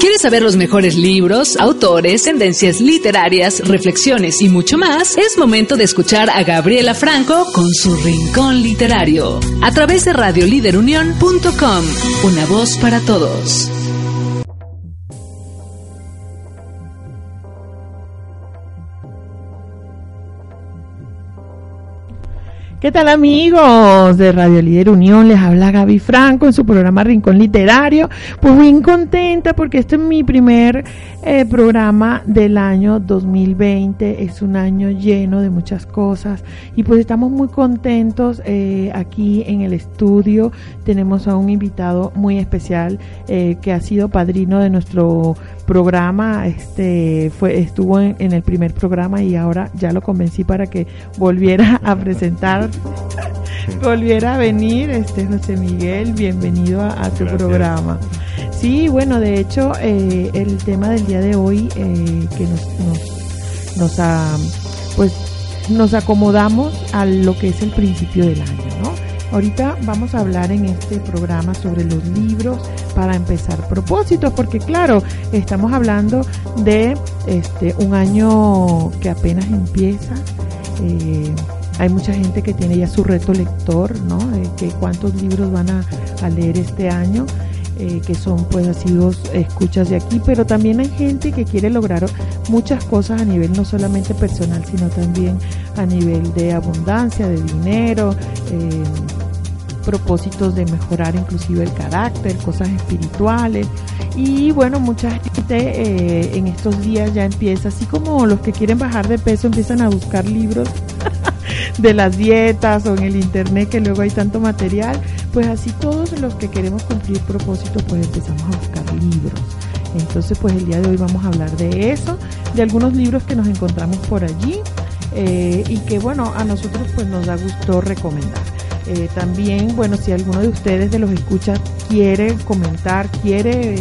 ¿Quieres saber los mejores libros, autores, tendencias literarias, reflexiones y mucho más? Es momento de escuchar a Gabriela Franco con su Rincón Literario a través de radioliderunión.com. Una voz para todos. ¿Qué tal amigos de Radio Líder Unión? Les habla Gaby Franco en su programa Rincón Literario. Pues bien contenta porque este es mi primer eh, programa del año 2020. Es un año lleno de muchas cosas y pues estamos muy contentos eh, aquí en el estudio. Tenemos a un invitado muy especial eh, que ha sido padrino de nuestro programa, este fue estuvo en, el primer programa y ahora ya lo convencí para que volviera a presentar, volviera a venir, este José Miguel, bienvenido a, tu programa. Sí, bueno, de hecho eh, el tema del día de hoy eh, que nos nos, pues nos acomodamos a lo que es el principio del año, ¿no? Ahorita vamos a hablar en este programa sobre los libros para empezar propósitos, porque claro, estamos hablando de este un año que apenas empieza. Eh, hay mucha gente que tiene ya su reto lector, ¿no? que cuántos libros van a, leer este año. Eh, que son pues así dos escuchas de aquí, pero también hay gente que quiere lograr muchas cosas a nivel no solamente personal, sino también a nivel de abundancia, de dinero, eh, propósitos de mejorar inclusive el carácter, cosas espirituales. Y bueno, mucha gente eh, en estos días ya empieza, así como los que quieren bajar de peso empiezan a buscar libros de las dietas o en el internet que luego hay tanto material, pues así todos los que queremos cumplir propósitos pues empezamos a buscar libros. Entonces pues el día de hoy vamos a hablar de eso, de algunos libros que nos encontramos por allí eh, y que bueno, a nosotros pues nos da gusto recomendar. Eh, también, bueno, si alguno de ustedes de los escucha quiere comentar, quiere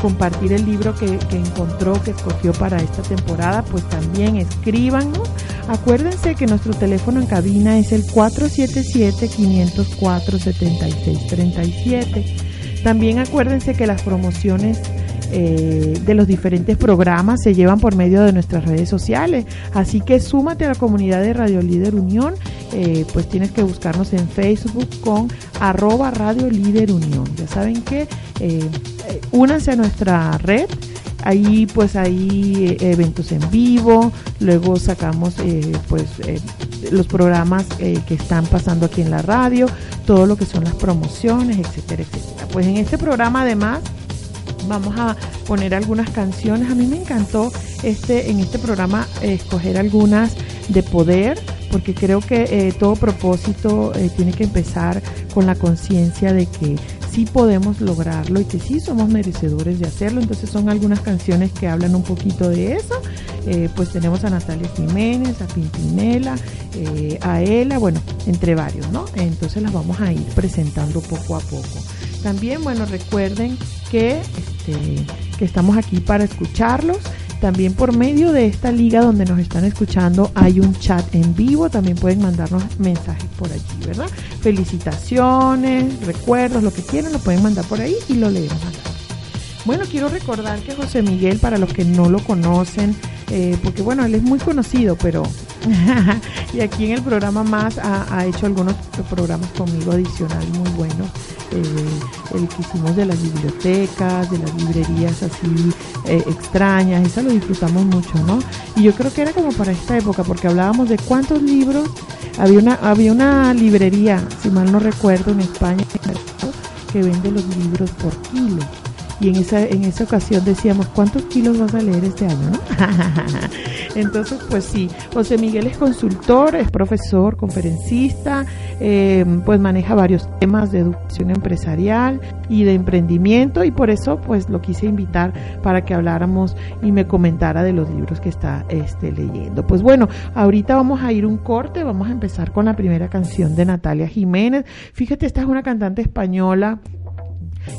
compartir el libro que, encontró, que escogió para esta temporada, pues también escríbanos. Acuérdense que nuestro teléfono en cabina es el 477-504-7637. También acuérdense que las promociones eh, de los diferentes programas se llevan por medio de nuestras redes sociales. Así que súmate a la comunidad de Radio Líder Unión. Eh, pues tienes que buscarnos en Facebook con arroba Radio Líder Unión. Ya saben que eh, únanse a nuestra red. Ahí pues hay eventos en vivo, luego sacamos pues los programas que están pasando aquí en la radio, todo lo que son las promociones, etcétera, etcétera. Pues en este programa además vamos a poner algunas canciones. A mí me encantó este en este programa escoger algunas de poder, porque creo que eh, todo propósito eh, tiene que empezar con la conciencia de que sí podemos lograrlo y que sí somos merecedores de hacerlo. Entonces son algunas canciones que hablan un poquito de eso. Eh, pues tenemos a Natalia Jiménez, a Pimpinela, a Ela, bueno, entre varios, ¿no? Entonces las vamos a ir presentando poco a poco. También, bueno, recuerden que, este, que estamos aquí para escucharlos. También por medio de esta liga donde nos están escuchando hay un chat en vivo, también pueden mandarnos mensajes por allí, ¿verdad? Felicitaciones, recuerdos, lo que quieran, lo pueden mandar por ahí y lo leemos. Bueno, quiero recordar que José Miguel, para los que no lo conocen, eh, porque bueno, él es muy conocido, pero y aquí en el programa más ha, hecho algunos programas conmigo adicionales muy buenos. Eh, el que hicimos de las bibliotecas, de las librerías así eh, extrañas, esa lo disfrutamos mucho, ¿no? Y yo creo que era como para esta época, porque hablábamos de cuántos libros, había una, había una librería, si mal no recuerdo, en España, que vende los libros por kilo y en esa, en esa ocasión decíamos, ¿cuántos kilos vas a leer este año? ¿no? Entonces, pues sí, José Miguel es consultor, es profesor, conferencista, eh, pues maneja varios temas de educación empresarial y de emprendimiento y por eso pues lo quise invitar para que habláramos y me comentara de los libros que está este, leyendo. Pues bueno, ahorita vamos a ir un corte, vamos a empezar con la primera canción de Natalia Jiménez. Fíjate, esta es una cantante española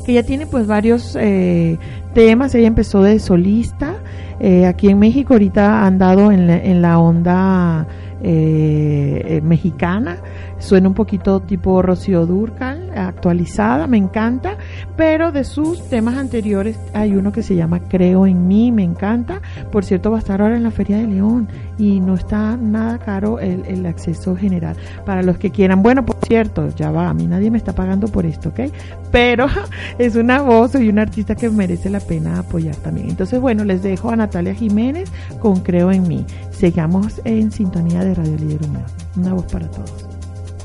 que ya tiene pues varios eh, temas, ella empezó de solista, eh, aquí en México. Ahorita ha andado en la, en la onda eh, mexicana, suena un poquito tipo Rocío Durcal, actualizada, me encanta, pero de sus temas anteriores hay uno que se llama Creo en mí, me encanta. Por cierto, va a estar ahora en la Feria de León y no está nada caro el, el acceso general. Para los que quieran, bueno, por cierto, ya va, a mí nadie me está pagando por esto, ¿ok? Pero es una voz y un artista que merece la pena apoyar también. Entonces, bueno, les dejo a Natalia Jiménez con Creo en mí. Sigamos en sintonía de Radio Líder Unión. Una voz para todos.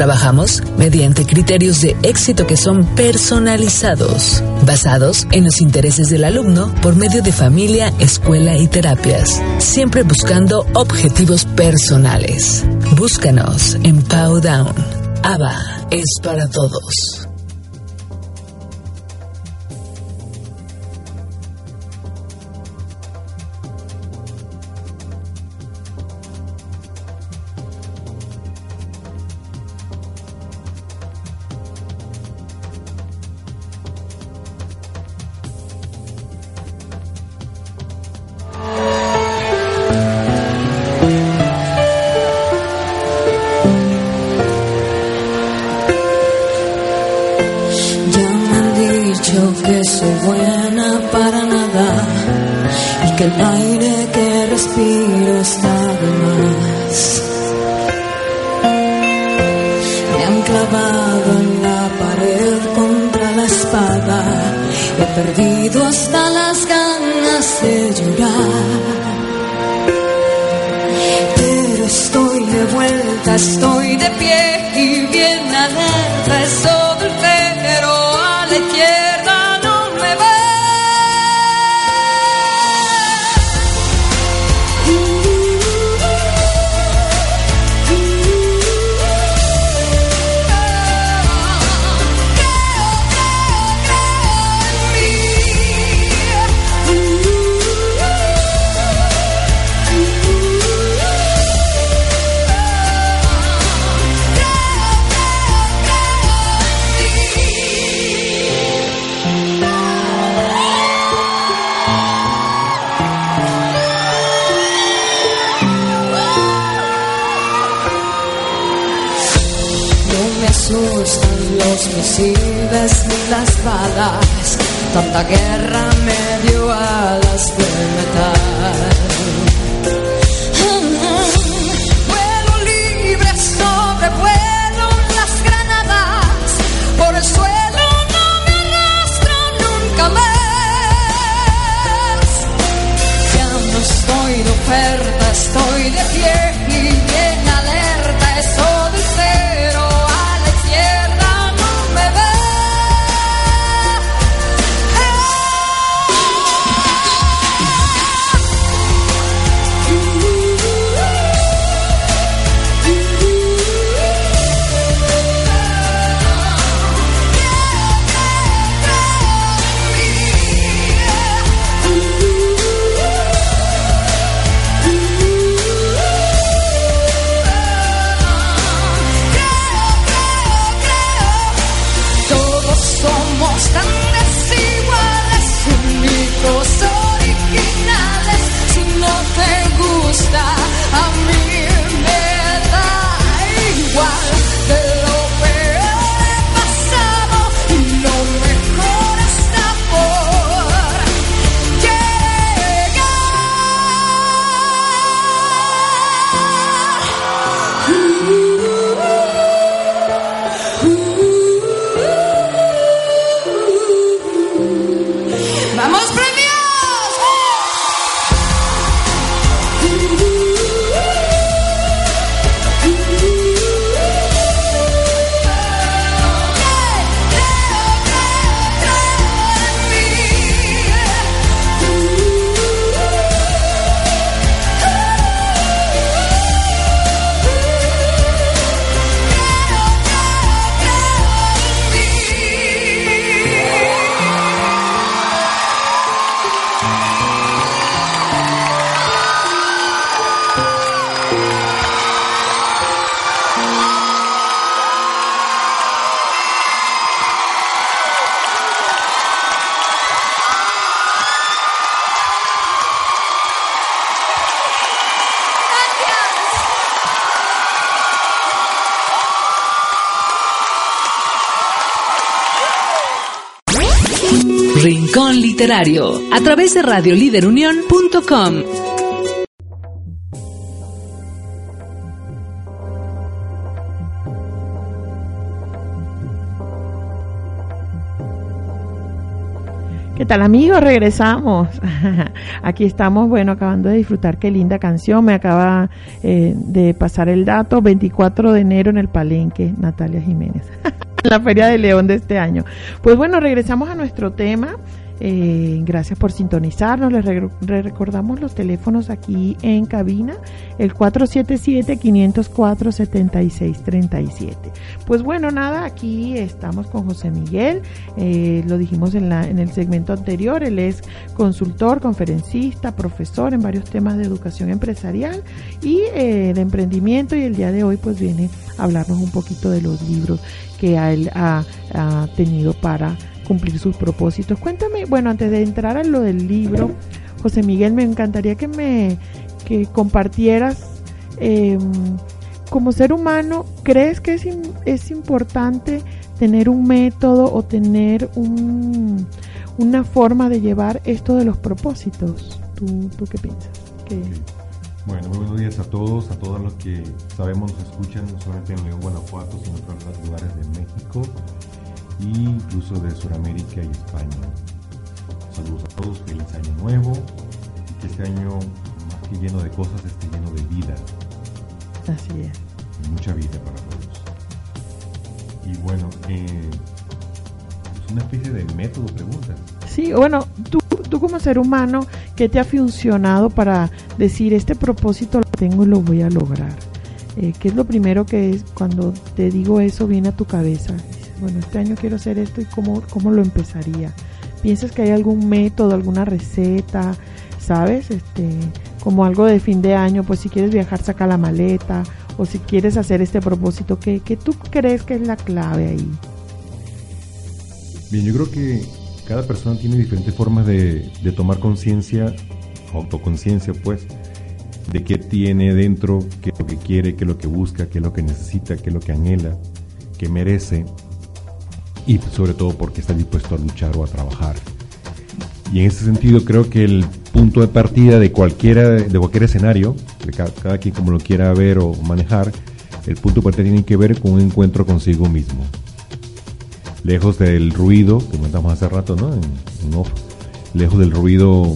Trabajamos mediante criterios de éxito que son personalizados, basados en los intereses del alumno por medio de familia, escuela y terapias, siempre buscando objetivos personales. Búscanos en Powdown. ABA es para todos. la guerra. A través de radioliderunión.com. ¿Qué tal amigos? Regresamos. Aquí estamos, bueno, acabando de disfrutar qué linda canción. Me acaba eh, de pasar el dato, 24 de enero en el Palenque, Natalia Jiménez. la Feria de León de este año. Pues bueno, regresamos a nuestro tema. Eh, gracias por sintonizarnos. Les recordamos los teléfonos aquí en cabina, el 477-504-7637. Pues bueno, nada, aquí estamos con José Miguel. Eh, lo dijimos en, la, en el segmento anterior. Él es consultor, conferencista, profesor en varios temas de educación empresarial y eh, de emprendimiento. Y el día de hoy, pues viene a hablarnos un poquito de los libros que él ha, tenido para cumplir sus propósitos. Cuéntame, bueno, antes de entrar a lo del libro, José Miguel, me encantaría que me que compartieras em, como ser humano, ¿crees que es, es importante tener un método o tener un, una forma de llevar esto de los propósitos? ¿Tú, tú qué piensas? Bueno, muy buenos días a todos, a todos los que sabemos nos escuchan, no solamente en León, Guanajuato, sino en otros lugares de México incluso de Sudamérica y España. Saludos a todos, feliz año nuevo y que este año, más que lleno de cosas, esté lleno de vida. Así es. mucha vida para todos. Y bueno, eh, es una especie de método, pregunta. Sí, bueno, tú, tú como ser humano, ¿qué te ha funcionado para decir este propósito lo tengo y lo voy a lograr? Eh, ¿Qué es lo primero que es cuando te digo eso viene a tu cabeza? Bueno, este año quiero hacer esto y cómo, cómo lo empezaría. ¿Piensas que hay algún método, alguna receta, sabes? Este, como algo de fin de año, pues si quieres viajar saca la maleta o si quieres hacer este propósito, ¿qué, qué tú crees que es la clave ahí? Bien, yo creo que cada persona tiene diferentes formas de, tomar conciencia, autoconciencia pues, de qué tiene dentro, qué es lo que quiere, qué es lo que busca, qué es lo que necesita, qué es lo que anhela, qué merece y sobre todo porque está dispuesto a luchar o a trabajar. Y en ese sentido creo que el punto de partida de cualquiera de cualquier escenario, de cada, quien como lo quiera ver o manejar, el punto de partida tiene que ver con un encuentro consigo mismo lejos del ruido, que comentamos hace rato, ¿no? lejos del ruido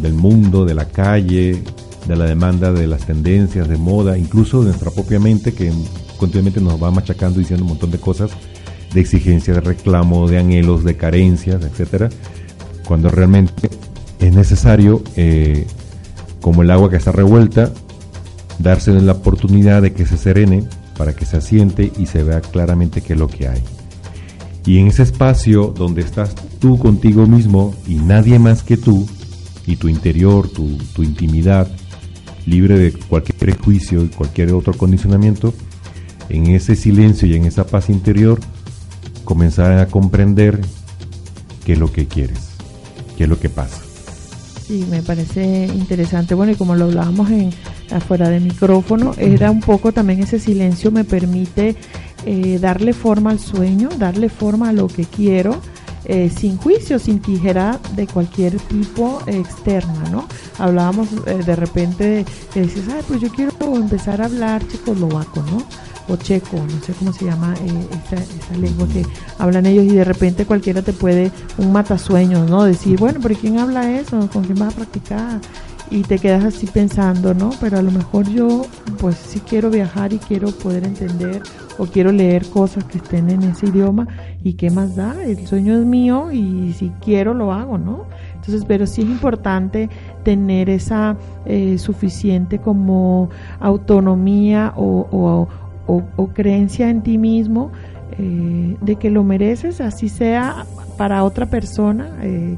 del mundo, de la calle, de la demanda de las tendencias de moda, incluso de nuestra propia mente que continuamente nos va machacando diciendo un montón de cosas, de exigencia, de reclamo, de anhelos, de carencias, etcétera, cuando realmente es necesario, eh, como el agua que está revuelta, darse la oportunidad de que se serene para que se asiente y se vea claramente qué es lo que hay. Y en ese espacio donde estás tú contigo mismo y nadie más que tú, y tu interior, tu, tu intimidad, libre de cualquier prejuicio y cualquier otro condicionamiento, en ese silencio y en esa paz interior, comenzar a comprender qué es lo que quieres, qué es lo que pasa. Sí, me parece interesante. Bueno, y como lo hablábamos en afuera de micrófono, era un poco también ese silencio me permite eh, darle forma al sueño, darle forma a lo que quiero, eh, sin juicio, sin tijera de cualquier tipo externa, ¿no? Hablábamos eh, de repente, que dices, ay, pues yo quiero empezar a hablar checoslovaco, ¿no? O checo, no sé cómo se llama esa, esa, lengua que hablan ellos y de repente cualquiera te puede, un matasueños, ¿no? Decir, bueno, pero ¿quién habla eso? ¿Con quién vas a practicar? y te quedas así pensando, ¿no? Pero a lo mejor yo pues sí quiero viajar y quiero poder entender o quiero leer cosas que estén en ese idioma y qué más da, el sueño es mío y si quiero lo hago, ¿no? Entonces, pero sí es importante tener esa eh, suficiente como autonomía o, creencia en ti mismo eh, de que lo mereces, así sea para otra persona, eh,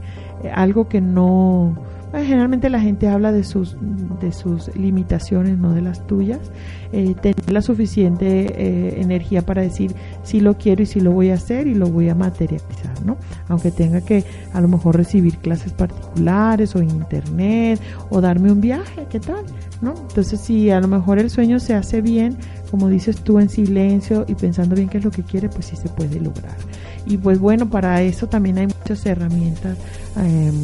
algo que no generalmente la gente habla de sus, de sus limitaciones, no de las tuyas. Eh, tener la suficiente eh, energía para decir si lo quiero y si lo voy a hacer y lo voy a materializar, ¿no? Aunque tenga que a lo mejor recibir clases particulares o en internet o darme un viaje, ¿qué tal? ¿No? Entonces si a lo mejor el sueño se hace bien, como dices tú, en silencio y pensando bien qué es lo que quiere, pues sí se puede lograr. Y pues bueno, para eso también hay muchas herramientas. Em,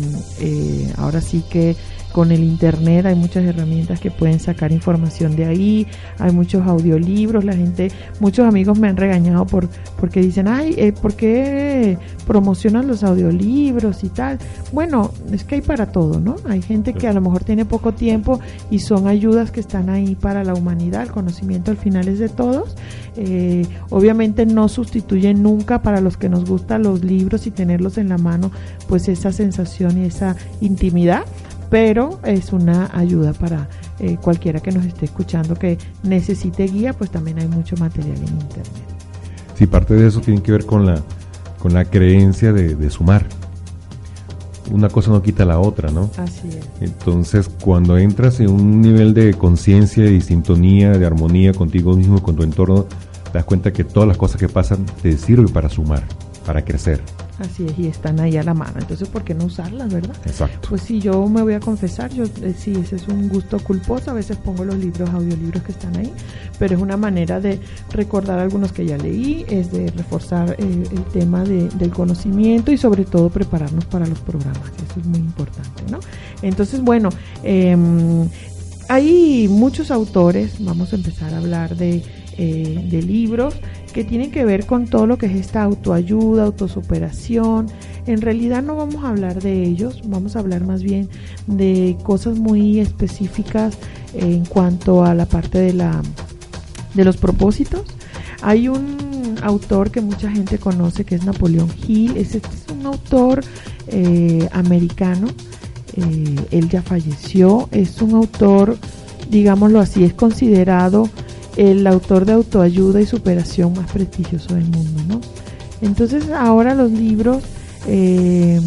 eh, ahora sí que con el internet hay muchas herramientas que pueden sacar información de ahí, hay muchos audiolibros, la gente, muchos amigos me han regañado por porque dicen, ay, eh, ¿por qué promocionan los audiolibros y tal? Bueno, es que hay para todo, ¿no? Hay gente que a lo mejor tiene poco tiempo y son ayudas que están ahí para la humanidad, el conocimiento al final es de todos. Eh, obviamente no sustituyen nunca para los que nos gustan los libros y tenerlos en la mano, pues esa sensación y esa intimidad pero es una ayuda para eh, cualquiera que nos esté escuchando que necesite guía, pues también hay mucho material en internet. Sí, parte de eso tiene que ver con la, con la creencia de, sumar. Una cosa no quita la otra, ¿no? Así es. Entonces, cuando entras en un nivel de conciencia y sintonía, de armonía contigo mismo, con tu entorno, te das cuenta que todas las cosas que pasan te sirven para sumar, para crecer. Así es, y están ahí a la mano. Entonces, ¿por qué no usarlas, verdad? Exacto. Pues sí, yo me voy a confesar, yo eh, sí, ese es un gusto culposo. A veces pongo los libros, audiolibros que están ahí, pero es una manera de recordar algunos que ya leí, es de reforzar eh, el tema del conocimiento y sobre todo prepararnos para los programas. Eso es muy importante, ¿no? Entonces, bueno, em, hay muchos autores, vamos a empezar a hablar de, eh, de libros que tienen que ver con todo lo que es esta autoayuda, autosuperación. En realidad no vamos a hablar de ellos, vamos a hablar más bien de cosas muy específicas en cuanto a la parte de, la, de los propósitos. Hay un autor que mucha gente conoce que es Napoleón Hill, es, este es un autor eh, americano, eh, él ya falleció, es un autor, digámoslo así, es considerado el autor de autoayuda y superación más prestigioso del mundo, ¿no? Entonces ahora los libros, eh,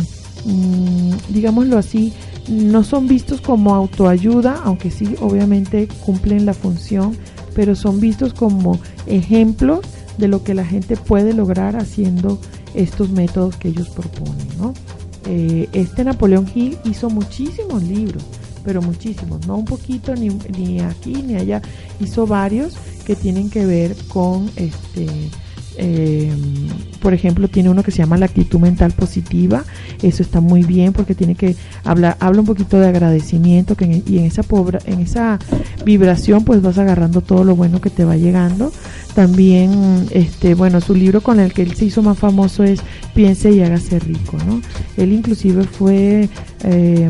mm, digámoslo así, no son vistos como autoayuda, aunque sí obviamente cumplen la función, pero son vistos como ejemplos de lo que la gente puede lograr haciendo estos métodos que ellos proponen, ¿no? Eh, este Napoleón Hill hizo muchísimos libros, pero muchísimos, no un poquito ni, ni aquí ni allá, hizo varios que tienen que ver con este eh, por ejemplo, tiene uno que se llama la actitud mental positiva. Eso está muy bien porque tiene que hablar, habla un poquito de agradecimiento que y en esa en esa vibración pues vas agarrando todo lo bueno que te va llegando. También, este, bueno, su libro con el que él se hizo más famoso es Piense y hágase rico, ¿no? Él inclusive fue eh,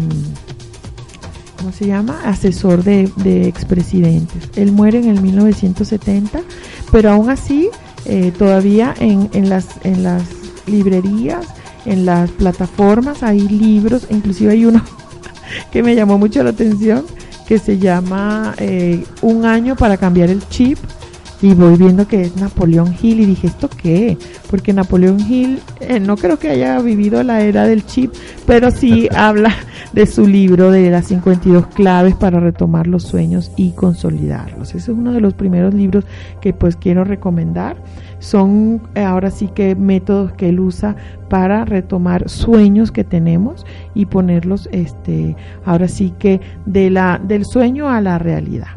¿cómo se llama? Asesor de, expresidentes. Él muere en el 1970, pero aún así, eh, todavía en, en, las, en las librerías, en las plataformas, hay libros, inclusive hay uno que me llamó mucho la atención, que se llama eh, Un año para cambiar el chip. Y voy viendo que es Napoleón Hill y dije, ¿esto qué? Porque Napoleón Hill eh, no creo que haya vivido la era del chip, pero sí habla de su libro de las 52 claves para retomar los sueños y consolidarlos. Ese es uno de los primeros libros que pues quiero recomendar. Son eh, ahora sí que métodos que él usa para retomar sueños que tenemos y ponerlos este ahora sí que de la del sueño a la realidad.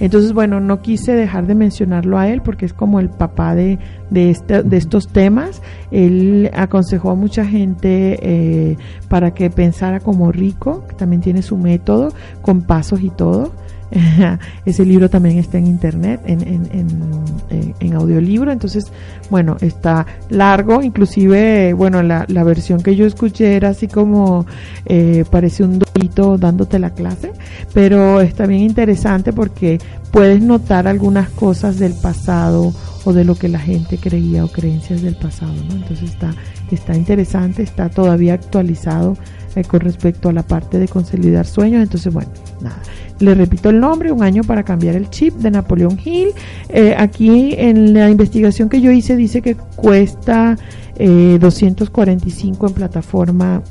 Entonces, bueno, no quise dejar de mencionarlo a él porque es como el papá de, de, este, de estos temas. Él aconsejó a mucha gente eh, para que pensara como rico, que también tiene su método con pasos y todo. Ese libro también está en internet, en, en, en, audiolibro, entonces, bueno, está largo, inclusive, bueno, la, la versión que yo escuché era así como, eh, parece un dorito dándote la clase, pero está bien interesante porque puedes notar algunas cosas del pasado o de lo que la gente creía o creencias del pasado, ¿no? Entonces está, está interesante, está todavía actualizado eh, con respecto a la parte de consolidar sueños, entonces bueno, nada. Le repito el nombre, Un año para cambiar el chip de Napoleón Hill. Eh, aquí en la investigación que yo hice dice que cuesta eh, 245 en plataforma,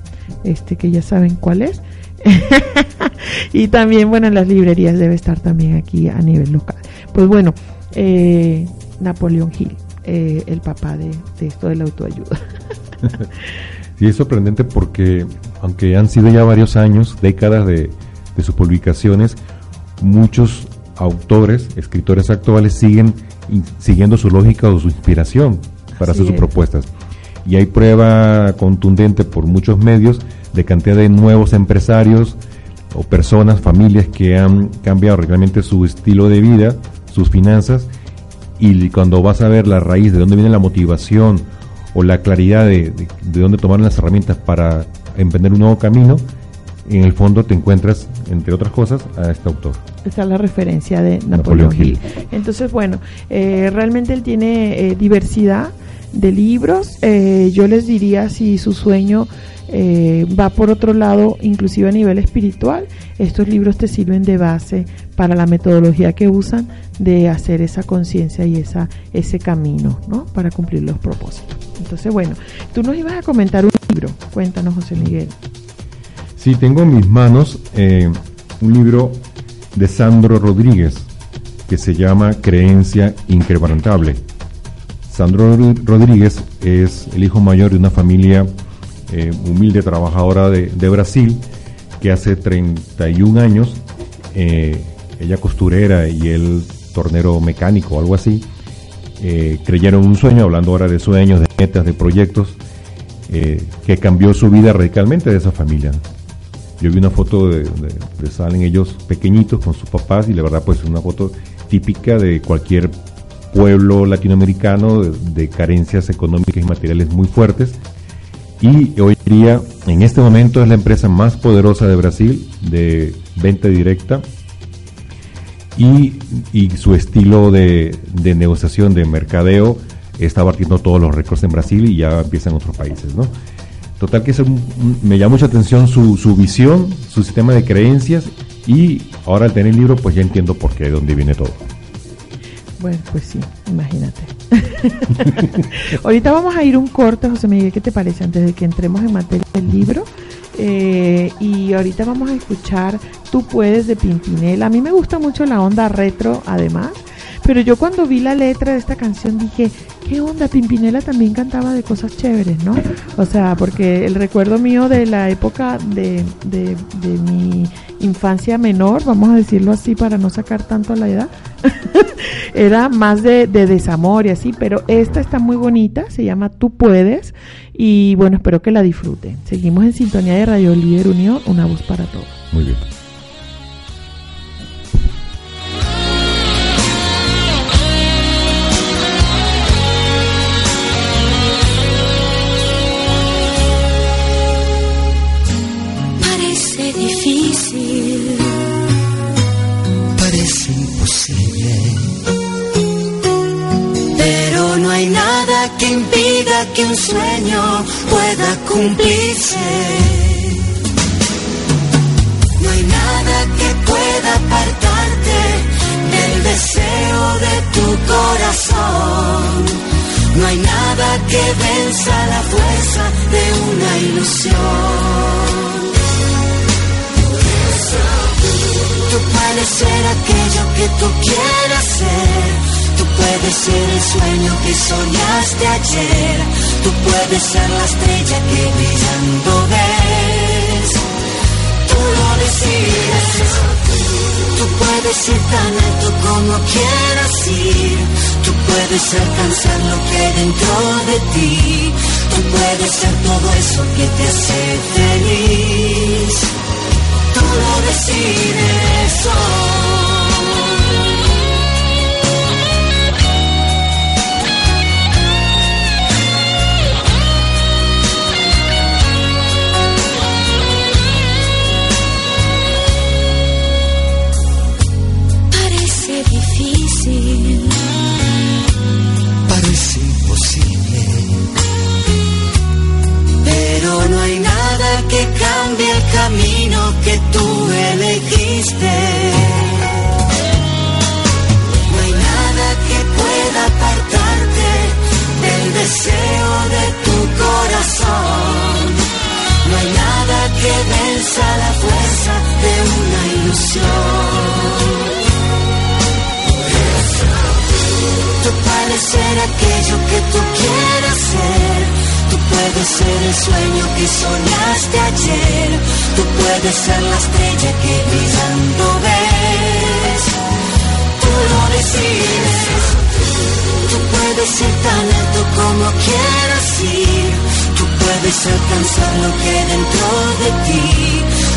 este que ya saben cuál es. y también, bueno, en las librerías debe estar también aquí a nivel local. Pues bueno, eh, Napoleón Hill, eh, el papá de, esto de la autoayuda. sí, es sorprendente porque, aunque han sido ya varios años, décadas de, de sus publicaciones, muchos autores, escritores actuales siguen siguiendo su lógica o su inspiración para hacer sus propuestas. Y hay prueba contundente por muchos medios de cantidad de nuevos empresarios o personas, familias que han cambiado realmente su estilo de vida, sus finanzas, y cuando vas a ver la raíz de dónde viene la motivación o la claridad de, de, dónde tomar las herramientas para emprender un nuevo camino, en el fondo te encuentras, entre otras cosas, a este autor. Esta es la referencia de Napoleón, Hill. Entonces, bueno, eh, realmente él tiene eh, diversidad de libros. Eh, yo les diría si su sueño va por otro lado, inclusive a nivel espiritual, estos libros te sirven de base para la metodología que usan de hacer esa conciencia y esa, ese camino, ¿no? Para cumplir los propósitos. Entonces, bueno, tú nos ibas a comentar un libro. Cuéntanos, José Miguel. Sí, tengo en mis manos un libro de Sandro Rodríguez que se llama Creencia Inquebrantable Sandro Rodríguez es el hijo mayor de una familia eh, humilde, trabajadora de, Brasil, que hace 31 años, eh, ella costurera y él tornero mecánico algo así, eh, creyeron un sueño, hablando ahora de sueños, de metas, de proyectos, que cambió su vida radicalmente de esa familia. Yo vi una foto de, de, salen ellos pequeñitos con sus papás y la verdad pues es una foto típica de cualquier pueblo latinoamericano de, carencias económicas y materiales muy fuertes. Y hoy día, en este momento, es la empresa más poderosa de Brasil de venta directa y, su estilo de, negociación, de mercadeo, está batiendo todos los récords en Brasil y ya empieza en otros países. ¿no? Total que me llama mucha atención su, su visión, su sistema de creencias y ahora al tener el libro pues ya entiendo por qué, de dónde viene todo. Bueno, pues sí, imagínate. Ahorita vamos a ir un corte, José Miguel, ¿qué te parece? Antes de que entremos en materia del libro. Eh, y ahorita vamos a escuchar Tú puedes de Pimpinela. A mí me gusta mucho la onda retro, además. Pero yo cuando vi la letra de esta canción dije, ¿qué onda? Pimpinela también cantaba de cosas chéveres, ¿no? O sea, porque el recuerdo mío de la época de, de, de mi infancia menor, vamos a decirlo así para no sacar tanto la edad, era más de, de, desamor y así, pero esta está muy bonita, se llama Tú puedes y bueno, espero que la disfruten. Seguimos en sintonía de Radio Líder Unión, una voz para todos. Muy bien. Que un sueño pueda cumplirse. No hay nada que pueda apartarte del deseo de tu corazón. No hay nada que venza la fuerza de una ilusión. Tú puedes ser aquello que tú quieras ser ser el sueño que soñaste ayer. Tú puedes ser la estrella que brillando ves. Tú lo decides. Tú puedes ir tan alto como quieras ir. Tú puedes alcanzar lo que hay dentro de ti. Tú puedes ser todo eso que te hace feliz. Tú lo decides. Camino que tú elegiste. No hay nada que pueda apartarte del deseo de tu corazón. No hay nada que venza la fuerza de una ilusión. ser aquello que tú quieras ser. Tú puedes ser el sueño que soñaste ayer. Tú puedes ser la estrella que brillando ves. Tú lo decides. Tú puedes ser tan alto como quieras ir. Tú puedes alcanzar lo que dentro de ti.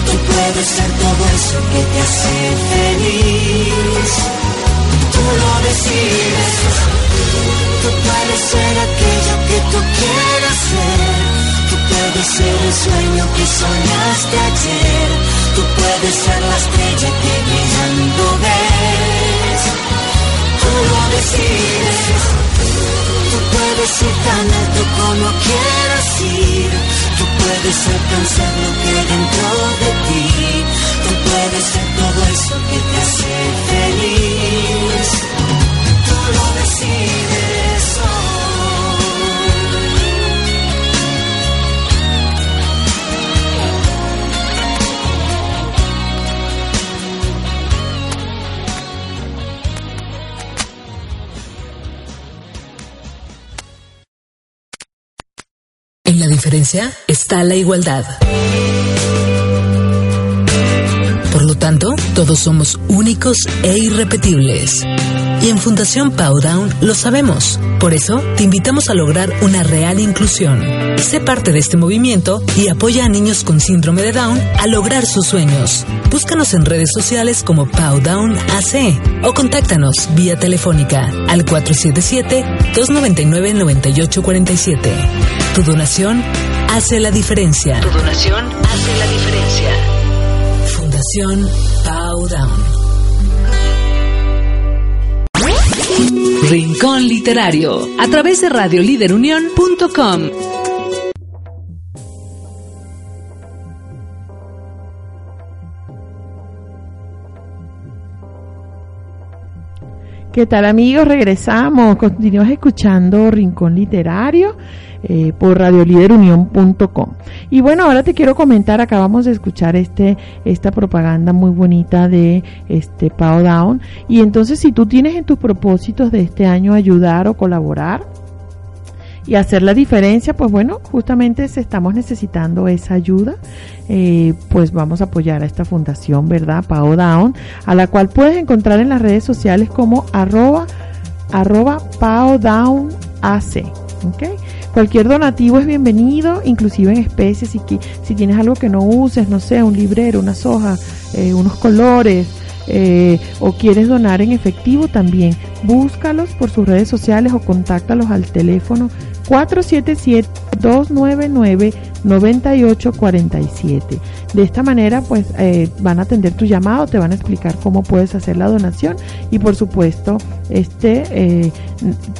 Tú puedes ser todo eso que te hace feliz. Tú lo decides. Tú puedes ser aquello que tú quieras ser. Tú puedes ser el sueño que soñaste ayer. Tú puedes ser la estrella que brillando ves. Tú lo decides. Tú puedes ir tan alto como quieras ir. Tú puedes alcanzar lo que dentro de ti. Tú puedes ser todo eso que te hace feliz. En la diferencia está la igualdad. Por lo tanto, todos somos únicos e irrepetibles. Y en Fundación Powdown lo sabemos. Por eso, te invitamos a lograr una real inclusión. Sé parte de este movimiento y apoya a niños con síndrome de Down a lograr sus sueños. Búscanos en redes sociales como Powdown AC o contáctanos vía telefónica al 477-299-9847. Tu donación hace la diferencia. Tu donación hace la diferencia. Fundación Powdown. Rincón Literario, a través de radioliderunión.com. ¿Qué tal amigos? Regresamos. Continúas escuchando Rincón Literario eh, por radioliderunión.com. Y bueno, ahora te quiero comentar, acabamos de escuchar este esta propaganda muy bonita de este Pau Down y entonces si tú tienes en tus propósitos de este año ayudar o colaborar y hacer la diferencia, pues bueno, justamente si estamos necesitando esa ayuda, eh, pues vamos a apoyar a esta fundación, ¿verdad? Pau Down, a la cual puedes encontrar en las redes sociales como arroba, arroba Pau Down. Cualquier donativo es bienvenido, inclusive en especies, si, si tienes algo que no uses, no sé, un librero, unas hojas, eh, unos colores, eh, o quieres donar en efectivo también, búscalos por sus redes sociales o contáctalos al teléfono 477-299-9847. De esta manera, pues eh, van a atender tu llamado, te van a explicar cómo puedes hacer la donación y, por supuesto, este eh,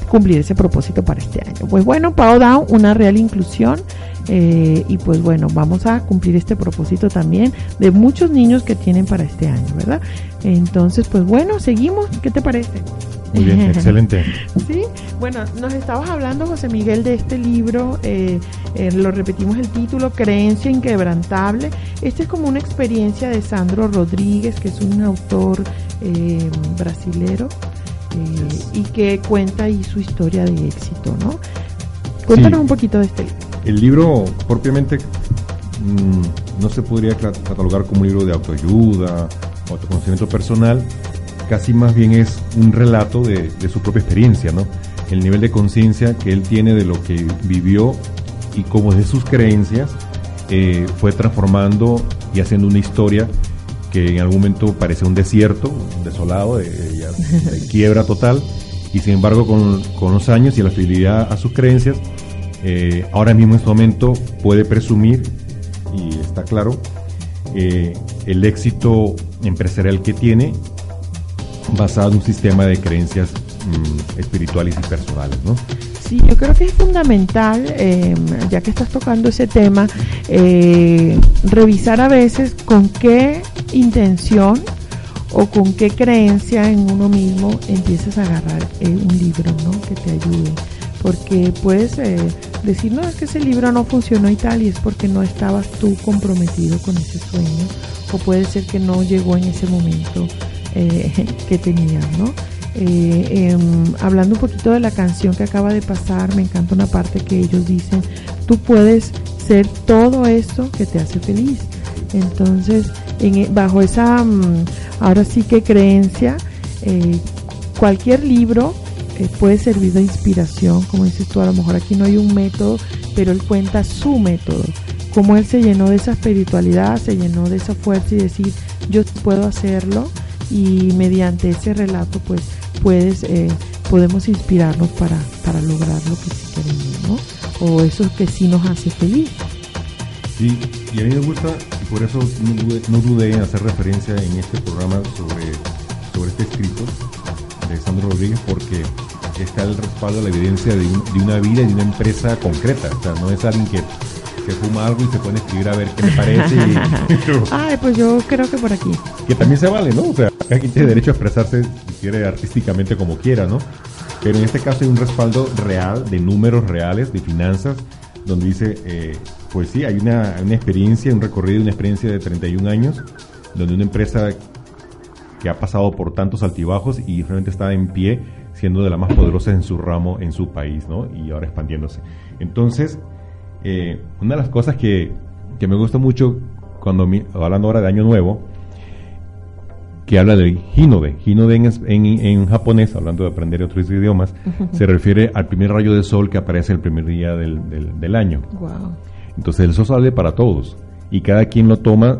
cumplir ese propósito para este año. Pues bueno, Pau Down, una real inclusión. Eh, y pues bueno, vamos a cumplir este propósito también de muchos niños que tienen para este año, ¿verdad? Entonces, pues bueno, seguimos. ¿Qué te parece? Muy bien, excelente. Sí, bueno, nos estabas hablando, José Miguel, de este libro, eh, eh, lo repetimos el título, Creencia Inquebrantable. Esta es como una experiencia de Sandro Rodríguez, que es un autor eh, brasilero y que cuenta ahí su historia de éxito, ¿no? Cuéntanos un poquito de este libro. El libro propiamente mmm, no se podría catalogar como un libro de autoayuda, autoconocimiento personal, casi más bien es un relato de, su propia experiencia, ¿no? El nivel de conciencia que él tiene de lo que vivió y cómo de sus creencias eh, fue transformando y haciendo una historia que en algún momento parecía un desierto, desolado, de, de, de quiebra total, y sin embargo con, con, los años y la fidelidad a sus creencias, eh, ahora mismo en este momento puede presumir, y está claro, eh, el éxito empresarial que tiene basado en un sistema de creencias mmm, espirituales y personales, ¿no? Sí, yo creo que es fundamental, eh, ya que estás tocando ese tema, revisar a veces con qué intención o con qué creencia en uno mismo empiezas a agarrar un libro, ¿no? Que te ayude. Porque puedes eh, decir, no, es que ese libro no funcionó y tal, y es porque no estabas tú comprometido con ese sueño, o puede ser que no llegó en ese momento eh, que tenías, ¿no? Eh, eh, hablando un poquito de la canción que acaba de pasar, me encanta una parte que ellos dicen, tú puedes ser todo eso que te hace feliz. Entonces, en, bajo esa, um, ahora sí que creencia, cualquier libro eh, puede servir de inspiración, como dices tú, a lo mejor aquí no hay un método, pero él cuenta su método, cómo él se llenó de esa espiritualidad, se llenó de esa fuerza y decir, yo puedo hacerlo y mediante ese relato pues puedes, eh, podemos inspirarnos para, para lograr lo que sí queremos, ¿no? O eso que sí nos hace feliz. Sí, y a mí me gusta, y por eso no dudé, en hacer referencia en este programa sobre, sobre este escrito de Sandro Rodríguez, porque está el respaldo, la evidencia de, de, una vida y de una empresa concreta. O sea, no es alguien que, que fuma algo y se pone a escribir a ver qué le parece. Ay, pues yo creo que por aquí. Que también se vale, ¿no? O sea, cada quien tiene derecho a expresarse, si quiere, artísticamente como quiera, ¿no? Pero en este caso hay un respaldo real, de números reales, de finanzas, donde dice, eh, pues sí, hay una, una experiencia, un recorrido, una experiencia de 31 años, donde una empresa que ha pasado por tantos altibajos y realmente está en pie, siendo de las más poderosas en su ramo, en su país, ¿no? Y ahora expandiéndose. Entonces, eh, una de las cosas que, que me gusta mucho cuando hablando ahora de Año Nuevo, que habla de Hinode. Hinode en, en, en, japonés, hablando de aprender otros idiomas, se refiere al primer rayo de sol que aparece el primer día del, del, del año. Wow. Entonces el sol sale para todos y cada quien lo toma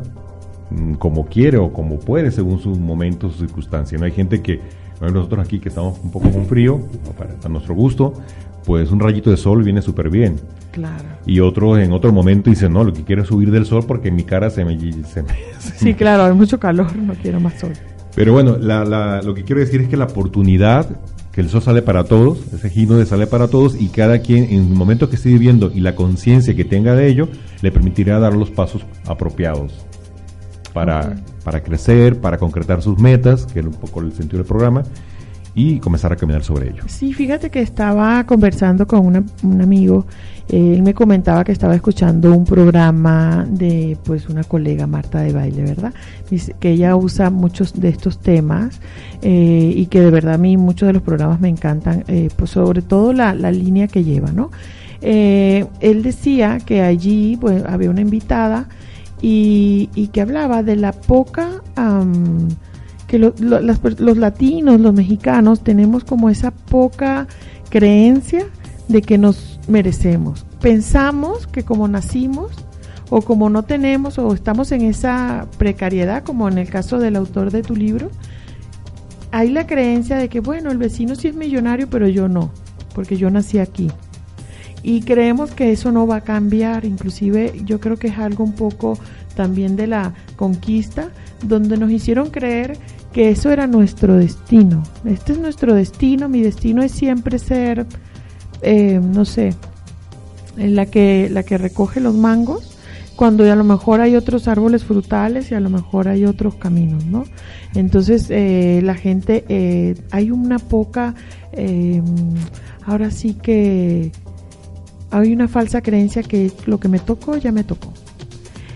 como quiere o como puede según su momento, su circunstancia. No hay gente que, nosotros aquí que estamos un poco con frío, para, para nuestro gusto, pues un rayito de sol viene súper bien. Claro. Y otros en otro momento dicen, no, lo que quiero es subir del sol porque mi cara se me... Se me se sí, me... claro, hay mucho calor, no quiero más sol. Pero bueno, la, la, lo que quiero decir es que la oportunidad, que el sol sale para todos, ese gino de sale para todos y cada quien en el momento que esté viviendo y la conciencia que tenga de ello, le permitirá dar los pasos apropiados para, okay. para crecer, para concretar sus metas, que es un poco el sentido del programa, y comenzar a caminar sobre ello. Sí, fíjate que estaba conversando con una, un amigo, él me comentaba que estaba escuchando un programa de pues una colega Marta de baile, ¿verdad? Dice que ella usa muchos de estos temas eh, y que de verdad a mí muchos de los programas me encantan, eh, pues sobre todo la, la, línea que lleva, ¿no? Eh, él decía que allí pues había una invitada y, y que hablaba de la poca... Um, que lo, las, los latinos, los mexicanos, tenemos como esa poca creencia de que nos merecemos. Pensamos que como nacimos o como no tenemos o estamos en esa precariedad, como en el caso del autor de tu libro, hay la creencia de que, bueno, el vecino sí es millonario, pero yo no, porque yo nací aquí. Y creemos que eso no va a cambiar, inclusive yo creo que es algo un poco también de la conquista, donde nos hicieron creer que eso era nuestro destino. Este es nuestro destino, mi destino es siempre ser, eh, no sé, la que, la que recoge los mangos, cuando a lo mejor hay otros árboles frutales y a lo mejor hay otros caminos, ¿no? Entonces eh, la gente, eh, hay una poca, eh, ahora sí que hay una falsa creencia que lo que me tocó ya me tocó.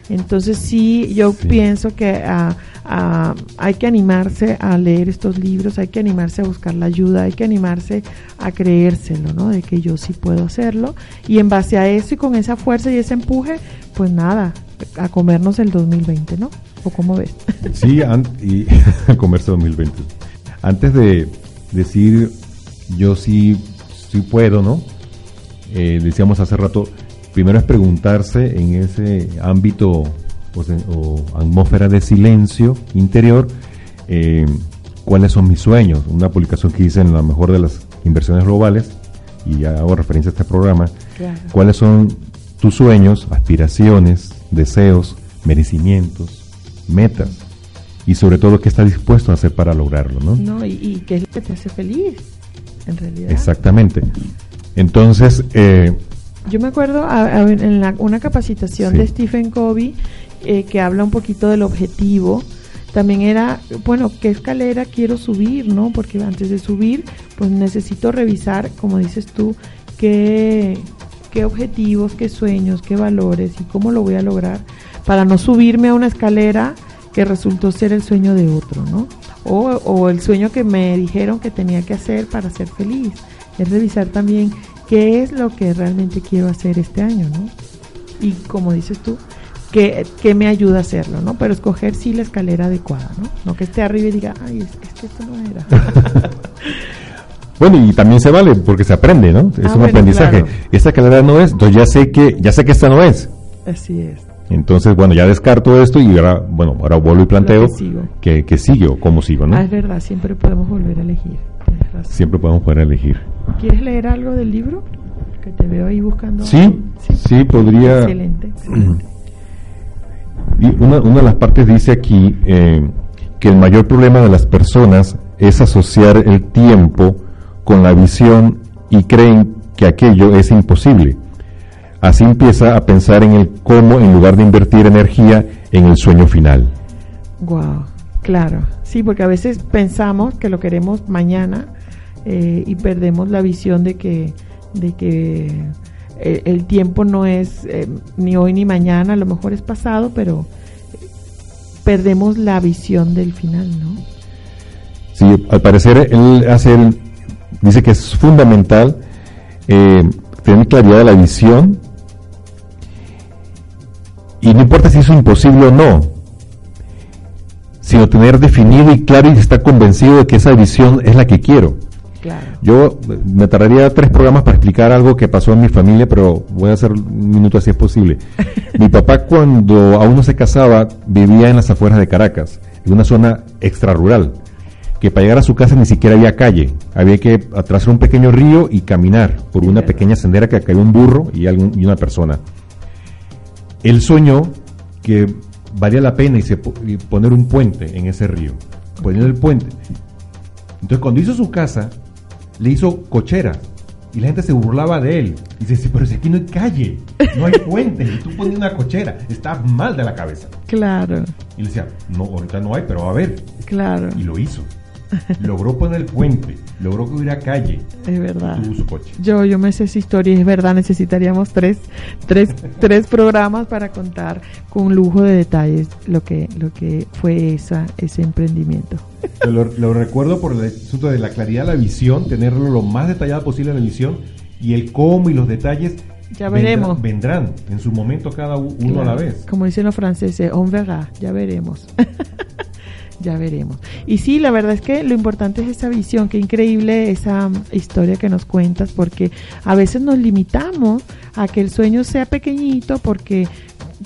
Entonces sí, yo sí. pienso que uh, uh, hay que animarse a leer estos libros, hay que animarse a buscar la ayuda, hay que animarse a creérselo, ¿no? De que yo sí puedo hacerlo. Y en base a eso y con esa fuerza y ese empuje, pues nada, a comernos el 2020, ¿no? ¿O cómo ves? Sí, y a comerse 2020. Antes de decir yo sí, sí puedo, ¿no? Eh, decíamos hace rato, primero es preguntarse en ese ámbito o, o atmósfera de silencio interior eh, cuáles son mis sueños. Una publicación que hice en la mejor de las inversiones globales, y ya hago referencia a este programa, claro. cuáles son tus sueños, aspiraciones, deseos, merecimientos, metas. Y sobre todo, qué estás dispuesto a hacer para lograrlo, ¿no? No, y, y qué es lo que te hace feliz, en realidad. Exactamente. Entonces, eh, yo me acuerdo a, a, en la, una capacitación sí. de Stephen Covey eh, que habla un poquito del objetivo. También era, bueno, ¿qué escalera quiero subir, no? Porque antes de subir, pues necesito revisar, como dices tú, qué, qué objetivos, qué sueños, qué valores y cómo lo voy a lograr para no subirme a una escalera que resultó ser el sueño de otro, ¿no? O, o el sueño que me dijeron que tenía que hacer para ser feliz. Es revisar también qué es lo que realmente quiero hacer este año, ¿no? Y como dices tú, ¿qué, qué me ayuda a hacerlo, ¿no? Pero escoger sí la escalera adecuada, ¿no? No que esté arriba y diga, ay, es, es que esto no era. Bueno, y también se vale porque se aprende, ¿no? Es Ah, un bueno, aprendizaje. claro. Esta claridad no es, entonces ya sé que ya sé que esta no es. Así es. Entonces, bueno, ya descarto esto y ahora, bueno, ahora vuelvo y planteo que sigo. que, que sigue o cómo sigo, ¿no? Ah, es verdad, siempre podemos volver a elegir. Siempre podemos poder elegir. ¿Quieres leer algo del libro? Que te veo ahí buscando. Sí, algo. sí, podría. Excelente, excelente. Y una, una de las partes dice aquí eh, que el mayor problema de las personas es asociar el tiempo con la visión y creen que aquello es imposible. Así empieza a pensar en el cómo en lugar de invertir energía en el sueño final. Wow, claro. Sí, porque a veces pensamos que lo queremos mañana eh, y perdemos la visión de que, de que eh, el tiempo no es eh, ni hoy ni mañana, a lo mejor es pasado, pero perdemos la visión del final, ¿no? Sí, al parecer él hace el- dice que es fundamental tener claridad de la visión y no importa si es imposible o no, sino tener definido y claro y estar convencido de que esa visión es la que quiero. Claro. Yo me tardaría tres programas para explicar algo que pasó en mi familia, pero voy a hacer un minuto así es posible. mi papá cuando aún no se casaba vivía en las afueras de Caracas, en una zona extrarrural, que para llegar a su casa ni siquiera había calle, había que atravesar un pequeño río y caminar por una pequeña sendera que cayó un burro y, algún- y una persona. Él soñó que valía la pena y se y poner un puente en ese río, poniendo el puente. Entonces cuando hizo su casa, le hizo cochera y la gente se burlaba de él. Y dice, sí, pero si aquí no hay calle, no hay puente, y tú pones una cochera, estás mal de la cabeza. Claro, Y le decía, no, ahorita no hay, pero va a haber. claro, Y lo hizo. Logró poner el puente, logró que hubiera calle, es verdad. tuvo su coche. Yo, yo me sé esa historia y es verdad, necesitaríamos tres, tres, tres programas para contar con lujo de detalles lo que, lo que fue esa, ese emprendimiento. Lo, lo recuerdo por el asunto de la claridad, la visión, tenerlo lo más detallado posible en la visión y el cómo y los detalles Ya veremos. vendrán en su momento cada uno a la Claro, vez. Como dicen los franceses, on verra, ya veremos. ya veremos. Y sí, la verdad es que lo importante es esa visión, qué increíble esa mm, historia que nos cuentas, porque a veces nos limitamos a que el sueño sea pequeñito, porque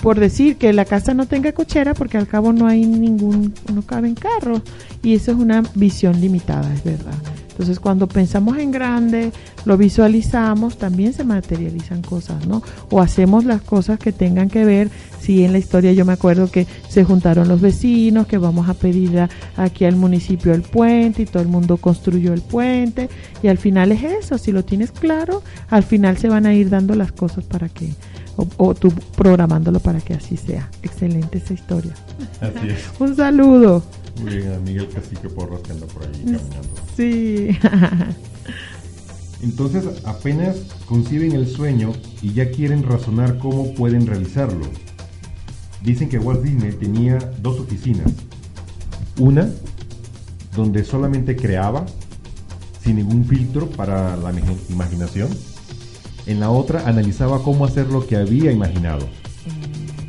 por decir que la casa no tenga cochera, porque al cabo no hay ningún, no caben carros, y eso es una visión limitada, es verdad. Entonces, cuando pensamos en grande, lo visualizamos, también se materializan cosas, ¿no? O hacemos las cosas que tengan que ver. Sí, en la historia yo me acuerdo que se juntaron los vecinos, que vamos a pedir a- aquí al municipio el puente y todo el mundo construyó el puente. Y al final es eso, si lo tienes claro, al final se van a ir dando las cosas para que, o, o tú programándolo para que así sea. Excelente esa historia. Así es. Un saludo. Muy bien, a Miguel Cacique Porras que anda por ahí caminando. Sí. Entonces apenas conciben el sueño y ya quieren razonar cómo pueden realizarlo. Dicen que Walt Disney tenía dos oficinas. Una donde solamente creaba sin ningún filtro para la imagi- imaginación. En la otra analizaba cómo hacer lo que había imaginado.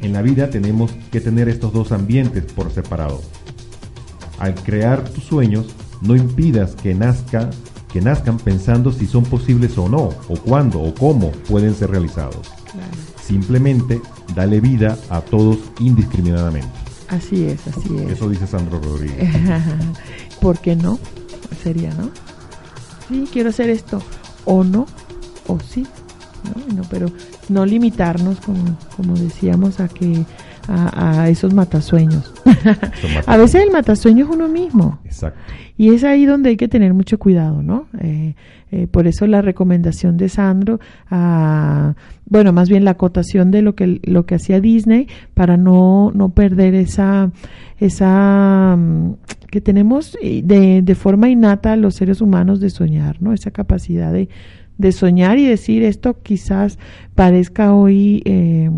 En la vida tenemos que tener estos dos ambientes por separado. Al crear tus sueños, no impidas que nazca, que nazcan pensando si son posibles o no, o cuándo o cómo pueden ser realizados. Claro. Simplemente dale vida a todos indiscriminadamente. Así es, así es. Eso dice Sandro Rodríguez. ¿Por qué no? Sería, ¿no? Sí, quiero hacer esto. O no, o sí. ¿No? Pero no limitarnos, como, como decíamos, a que a, a esos matasueños. A veces el matasueño es uno mismo. Exacto. Y es ahí donde hay que tener mucho cuidado, ¿no? Eh, eh, por eso la recomendación de Sandro, ah, bueno, más bien la acotación de lo que lo que hacía Disney para no no perder esa esa mm, que tenemos eh, de, de forma innata los seres humanos de soñar, ¿no? Esa capacidad de, de soñar y decir esto quizás parezca hoy eh,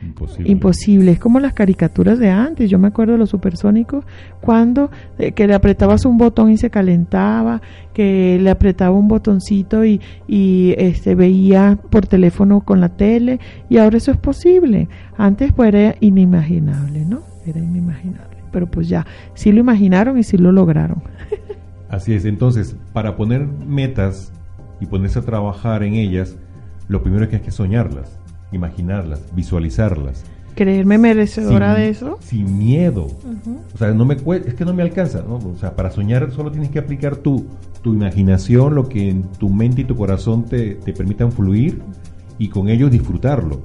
Imposible. imposible. Es como las caricaturas de antes. Yo me acuerdo de los supersónicos cuando eh, que le apretabas un botón y se calentaba, que le apretaba un botoncito y, y este veía por teléfono con la tele y ahora eso es posible. Antes pues era inimaginable, ¿no? Era inimaginable. Pero pues ya, sí lo imaginaron y sí lo lograron. Así es, entonces, para poner metas y ponerse a trabajar en ellas, lo primero que hay que soñarlas, imaginarlas, visualizarlas. Creerme merecedora de eso. Sin miedo. O sea, no me es que no me alcanza, ¿no? O sea, para soñar solo tienes que aplicar tu, tu imaginación, lo que en tu mente y tu corazón te, te permitan fluir y con ello disfrutarlo.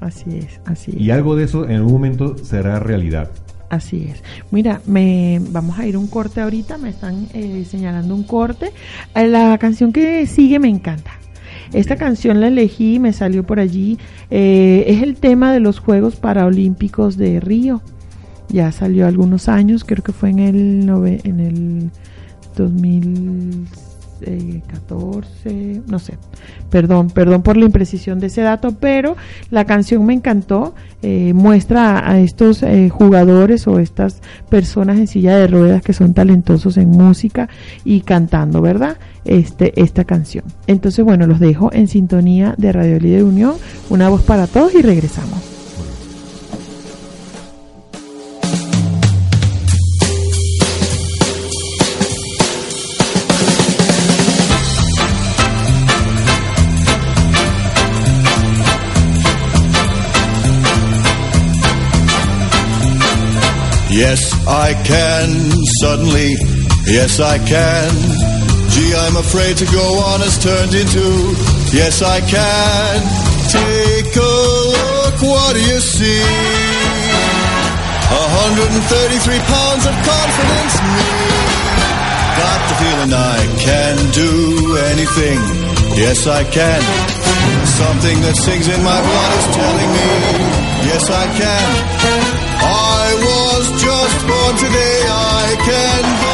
Así es, así es. Y algo de eso en algún momento será realidad. Así es. Mira, me vamos a ir un corte ahorita, me están eh, señalando un corte. Eh, la canción que sigue me encanta. Esta canción la elegí, me salió por allí. Eh, es el tema de los Juegos Paralímpicos de Río. Ya salió algunos años, creo que fue en el, en el 2006 14, no sé, perdón, perdón por la imprecisión de ese dato, pero la canción me encantó, eh, muestra a estos eh, jugadores o estas personas en silla de ruedas que son talentosos en música y cantando, ¿verdad? Este, esta canción. Entonces, bueno, los dejo en sintonía de Radio Líder Unión, una voz para todos y regresamos. Yes, I can, suddenly, yes, I can. Gee, I'm afraid to go on has turned into, yes, I can. Take a look, what do you see? 133 pounds of confidence, me. Got the feeling I can do anything, yes, I can. Something that sings in my blood is telling me, yes, I can. I born today. I can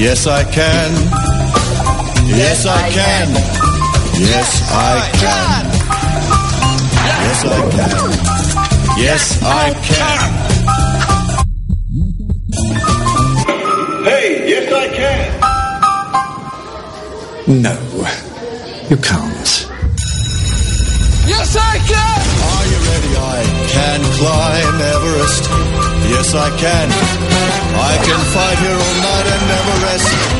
Yes, I can. Yes, I can. Yes, I can. Yes, I can. Yes, I can. Hey, yes, I can. No, you can't. Yes, I can! Are you ready? I can climb Everest. Yes, I can. I can fight here all night and never rest.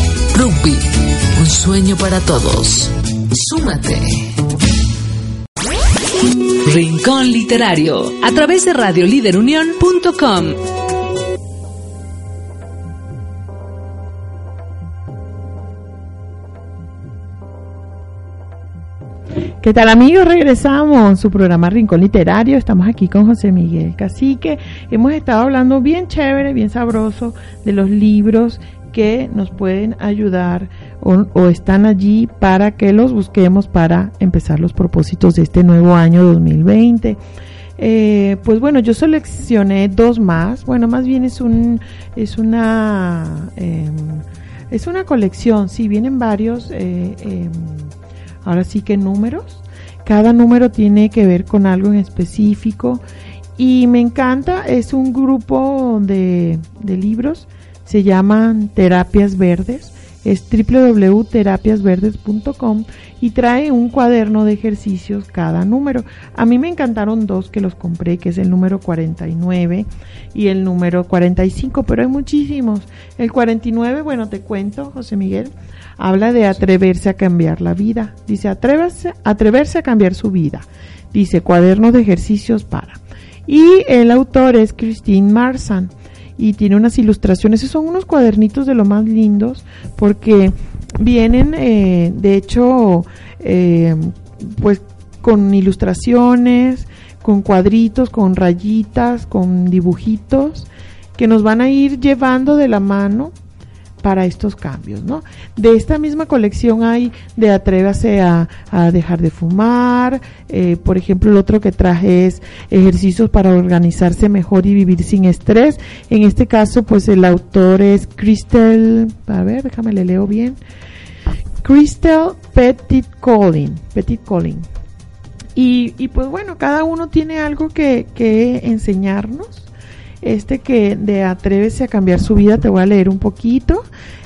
Rugby, un sueño para todos. Súmate. Rincón Literario, a través de radioliderunión.com. ¿Qué tal amigos? Regresamos su programa Rincón Literario. Estamos aquí con José Miguel Cacique. Hemos estado hablando bien chévere, bien sabroso de los libros que nos pueden ayudar o, están allí para que los busquemos para empezar los propósitos de este nuevo año 2020. Eh, pues bueno, yo seleccioné dos más. Bueno, más bien es un es una eh, es una colección. Sí, vienen varios. Eh, em, ahora sí que números. Cada número tiene que ver con algo en específico y me encanta. Es un grupo de, de libros. Se llaman Terapias Verdes es www.terapiasverdes.com y trae un cuaderno de ejercicios cada número. A mí me encantaron dos que los compré, que es el número 49 y el número 45, pero hay muchísimos. El 49, bueno, te cuento, José Miguel, habla de atreverse a cambiar la vida. Dice, atreverse, atreverse a cambiar su vida. Dice, cuaderno de ejercicios para. Y el autor es Christine Marsan y tiene unas ilustraciones. Esos son unos cuadernitos de lo más lindos porque vienen, eh, de hecho, eh, pues con ilustraciones, con cuadritos, con rayitas, con dibujitos que nos van a ir llevando de la mano para estos cambios, ¿no? De esta misma colección hay de Atrévase a, dejar de fumar, eh, por ejemplo el otro que traje es ejercicios para organizarse mejor y vivir sin estrés, en este caso pues el autor es Crystal, a ver, déjame le leo bien, Crystal Petit Colin, Petit Colin. Y, y pues bueno, cada uno tiene algo que, que enseñarnos este que de Atrévese a cambiar su vida, te voy a leer un poquito.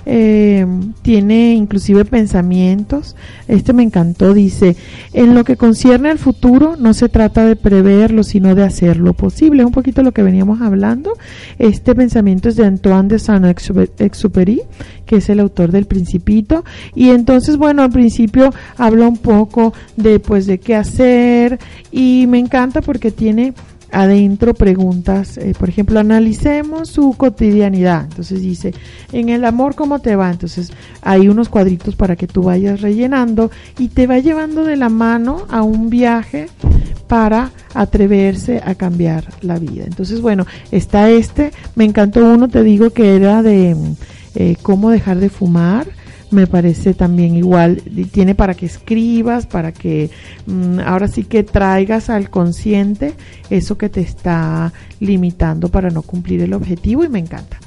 Eh, tiene inclusive pensamientos. Este me encantó, dice, en lo que concierne al futuro no se trata de preverlo, sino de hacerlo posible. Es un poquito lo que veníamos hablando. Este pensamiento es de Antoine de Saint-Exupéry, que es el autor del Principito. Y entonces, bueno, al principio habla un poco de, pues, de qué hacer y me encanta porque tiene adentro preguntas, eh, por ejemplo, analicemos su cotidianidad. Entonces dice, en el amor, ¿cómo te va? Entonces hay unos cuadritos para que tú vayas rellenando y te va llevando de la mano a un viaje para atreverse a cambiar la vida. Entonces, bueno, está este, me encantó uno, te digo que era de eh, cómo dejar de fumar me parece también igual, tiene para que escribas, para que mm, ahora sí que traigas al consciente eso que te está limitando para no cumplir el objetivo y me encanta.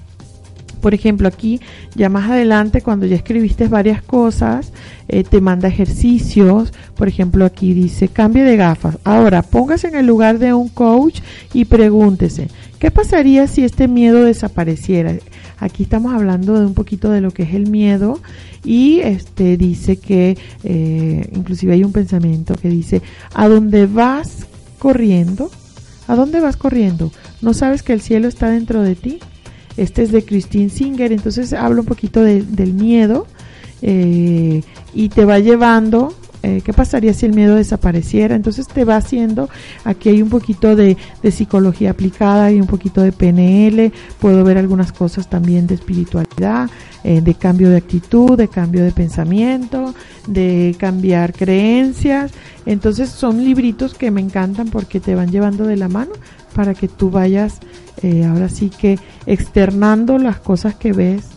Por ejemplo, aquí ya más adelante, cuando ya escribiste varias cosas, eh, te manda ejercicios. Por ejemplo, aquí dice, cambie de gafas. Ahora, póngase en el lugar de un coach y pregúntese, ¿qué pasaría si este miedo desapareciera? Aquí estamos hablando de un poquito de lo que es el miedo y este dice que eh, inclusive hay un pensamiento que dice a dónde vas corriendo a dónde vas corriendo no sabes que el cielo está dentro de ti este es de Christine Singer entonces habla un poquito del miedo eh, y te va llevando eh, qué pasaría si el miedo desapareciera. Entonces te va haciendo, aquí hay un poquito de, psicología aplicada y un poquito de PNL, puedo ver algunas cosas también de espiritualidad, eh, de cambio de actitud, de cambio de pensamiento, de cambiar creencias. Entonces son libritos que me encantan porque te van llevando de la mano para que tú vayas eh, ahora sí que externando las cosas que ves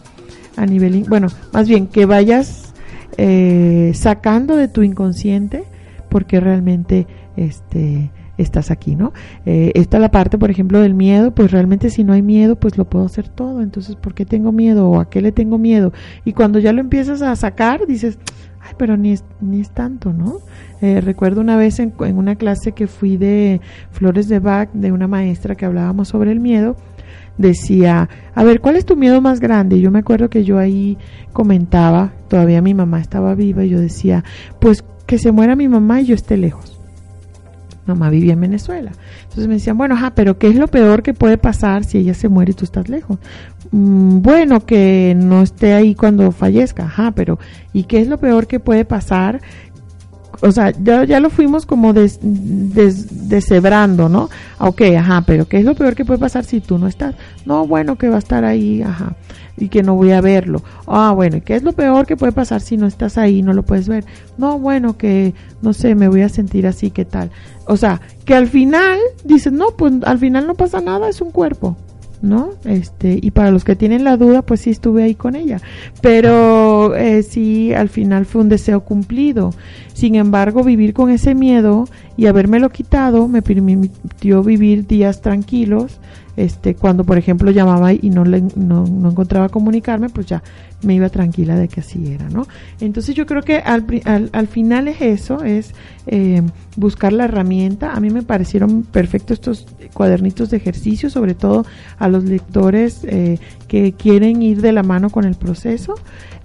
a nivel, bueno, más bien que vayas eh, sacando de tu inconsciente porque realmente este estás aquí, ¿no? Eh, esta es la parte, por ejemplo, del miedo, pues realmente si no hay miedo, pues lo puedo hacer todo, entonces, ¿por qué tengo miedo o a qué le tengo miedo? Y cuando ya lo empiezas a sacar, dices, pero ni es, ni es tanto, ¿no? Eh, recuerdo una vez en, una clase que fui de Flores de Bach, de una maestra que hablábamos sobre el miedo, decía, a ver, ¿cuál es tu miedo más grande? yo me acuerdo que yo ahí comentaba, todavía mi mamá estaba viva, y yo decía, pues que se muera mi mamá y yo esté lejos. Mamá vivía en Venezuela. Entonces me decían, bueno, ajá, pero ¿qué es lo peor que puede pasar si ella se muere y tú estás lejos? Mm, bueno, que no esté ahí cuando fallezca, ajá, pero ¿y qué es lo peor que puede pasar o sea, ya, ya lo fuimos como des, deshebrando, ¿no? Ok, ajá, pero ¿qué es lo peor que puede pasar si tú no estás? No, bueno, que va a estar ahí, ajá, y que no voy a verlo. Ah, bueno, ¿y qué es lo peor que puede pasar si no estás ahí no lo puedes ver? No, bueno, que, no sé, me voy a sentir así, ¿qué tal? O sea, que al final dices, no, pues al final no pasa nada, es un cuerpo. ¿no? Este, y para los que tienen la duda, pues sí estuve ahí con ella. Pero eh, sí, al final fue un deseo cumplido. Sin embargo, vivir con ese miedo y habérmelo quitado me permitió vivir días tranquilos. Este, cuando por ejemplo llamaba y no, le, no, no encontraba comunicarme, pues ya me iba tranquila de que así era, ¿no? Entonces yo creo que al, al, al final es eso, es eh, buscar la herramienta. A mí me parecieron perfectos estos cuadernitos de ejercicio, sobre todo a los lectores eh, que quieren ir de la mano con el proceso.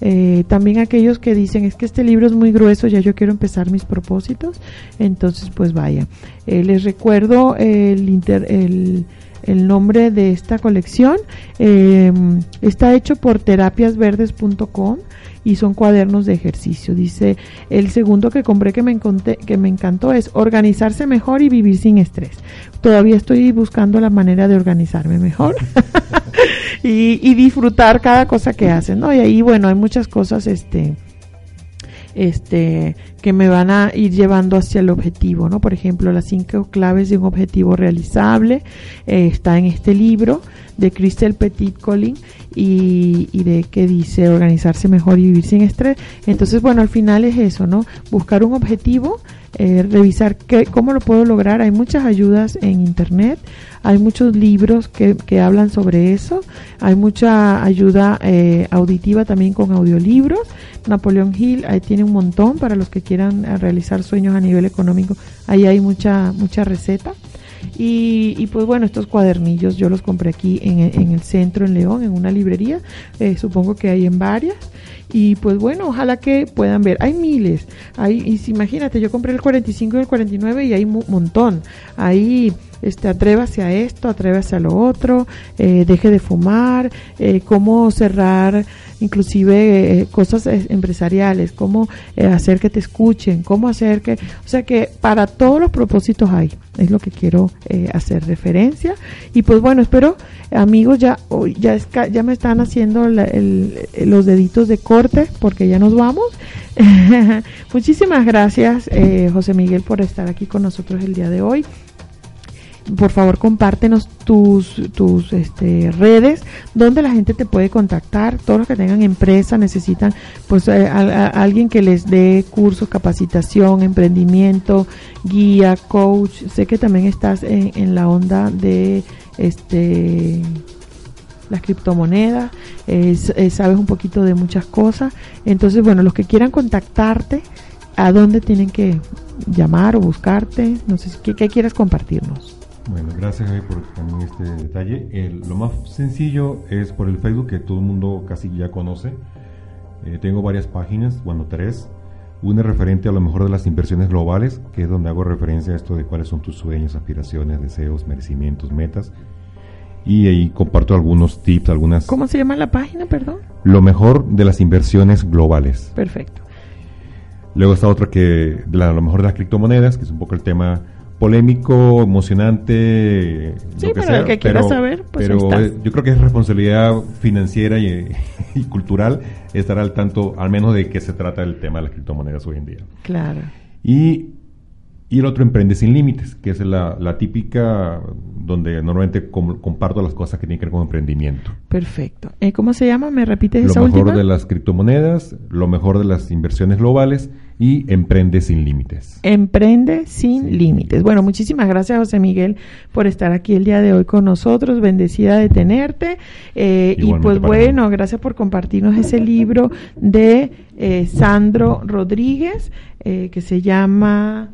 Eh, también aquellos que dicen es que este libro es muy grueso, ya yo quiero empezar mis propósitos. Entonces, pues vaya. Eh, les recuerdo el, inter, el el nombre de esta colección. Eh, está hecho por terapiasverdes.com y son cuadernos de ejercicio. Dice, el segundo que compré que me, encontré, que me encantó es organizarse mejor y vivir sin estrés. Todavía estoy buscando la manera de organizarme mejor y, y, disfrutar cada cosa que hacen, ¿no? Y ahí, bueno, hay muchas cosas, este, este, que me van a ir llevando hacia el objetivo, ¿no? Por ejemplo, las cinco claves de un objetivo realizable eh, está en este libro de Crystal Petit Colin y, y, de que dice organizarse mejor y vivir sin estrés. Entonces, bueno, al final es eso, ¿no? Buscar un objetivo, eh, revisar qué, cómo lo puedo lograr. Hay muchas ayudas en internet, hay muchos libros que, que hablan sobre eso, hay mucha ayuda eh, auditiva también con audiolibros. Napoleón Hill, ahí tiene un montón para los que quieran realizar sueños a nivel económico. Ahí hay mucha, mucha receta. Y, y, pues bueno, estos cuadernillos yo los compré aquí en, en el centro, en León, en una librería. Eh, supongo que hay en varias. Y pues bueno, ojalá que puedan ver. Hay miles. Hay, y imagínate, yo compré el 45 y el 49 y hay un montón. Ahí este, atrévase a esto, atrévase a lo otro, eh, deje de fumar, eh, cómo cerrar inclusive eh, cosas empresariales, cómo eh, hacer que te escuchen, cómo hacer que, o sea que para todos los propósitos hay, es lo que quiero eh, hacer referencia y pues bueno, espero amigos ya ya ya me están haciendo la, el, los deditos de corte porque ya nos vamos. Muchísimas gracias José Miguel por estar aquí con nosotros el día de hoy. Por favor compártenos tus, tus este, redes donde la gente te puede contactar, todos los que tengan empresa necesitan pues a alguien que les dé cursos, capacitación, emprendimiento, guía, coach, sé que también estás en la onda de este las criptomonedas, eh, eh, sabes un poquito de muchas cosas, entonces bueno, los que quieran contactarte, ¿a dónde tienen que llamar o buscarte? No sé, ¿qué, qué quieres compartirnos? Bueno, gracias Javi por también este detalle. El, lo más sencillo es por el Facebook que todo el mundo casi ya conoce. Eh, tengo varias páginas, bueno, tres. Una referente a lo mejor de las inversiones globales, que es donde hago referencia a esto de cuáles son tus sueños, aspiraciones, deseos, merecimientos, metas. Y ahí comparto algunos tips, algunas... ¿Cómo se llama la página, perdón? Lo mejor de las inversiones globales. Perfecto. Luego está otra que, la, lo mejor de las criptomonedas, que es un poco el tema polémico, emocionante, sí, lo que sea, el que quiera pero, saber, pues pero yo creo que es responsabilidad financiera y, y, cultural estar al tanto, al menos de qué se trata el tema de las criptomonedas hoy en día. Claro. Y, y el otro, Emprende sin Límites, que es la, la típica donde normalmente com, comparto las cosas que tienen que ver con emprendimiento. Perfecto. Eh, ¿Cómo se llama? ¿Me repites lo esa mejor última? de las criptomonedas, lo mejor de las inversiones globales y Emprende sin Límites. Emprende sin límites. Bueno, muchísimas gracias José Miguel por estar aquí el día de hoy con nosotros. Bendecida de tenerte. Eh, y pues bueno, mí. gracias por compartirnos ese libro de eh, Sandro Rodríguez que se llama...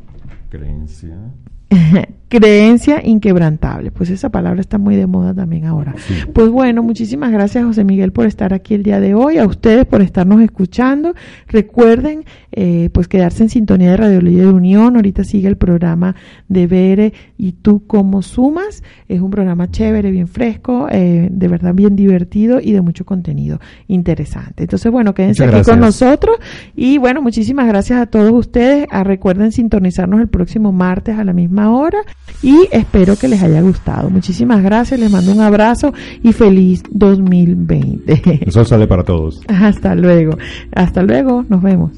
Creencia. creencia inquebrantable. Pues esa palabra está muy de moda también ahora. Sí. Pues bueno, muchísimas gracias José Miguel por estar aquí el día de hoy, a ustedes por estarnos escuchando. Recuerden eh, pues quedarse en sintonía de Radio Líder de Unión. Ahorita sigue el programa de Bere y tú cómo sumas. Es un programa chévere, bien fresco, eh, de verdad bien divertido y de mucho contenido interesante. Entonces bueno, quédense aquí con nosotros y bueno, muchísimas gracias a todos ustedes. A, recuerden sintonizarnos el próximo martes a la misma hora y espero que les haya gustado. Muchísimas gracias, les mando un abrazo y feliz 2020. Eso sale para todos. Hasta luego, hasta luego, nos vemos.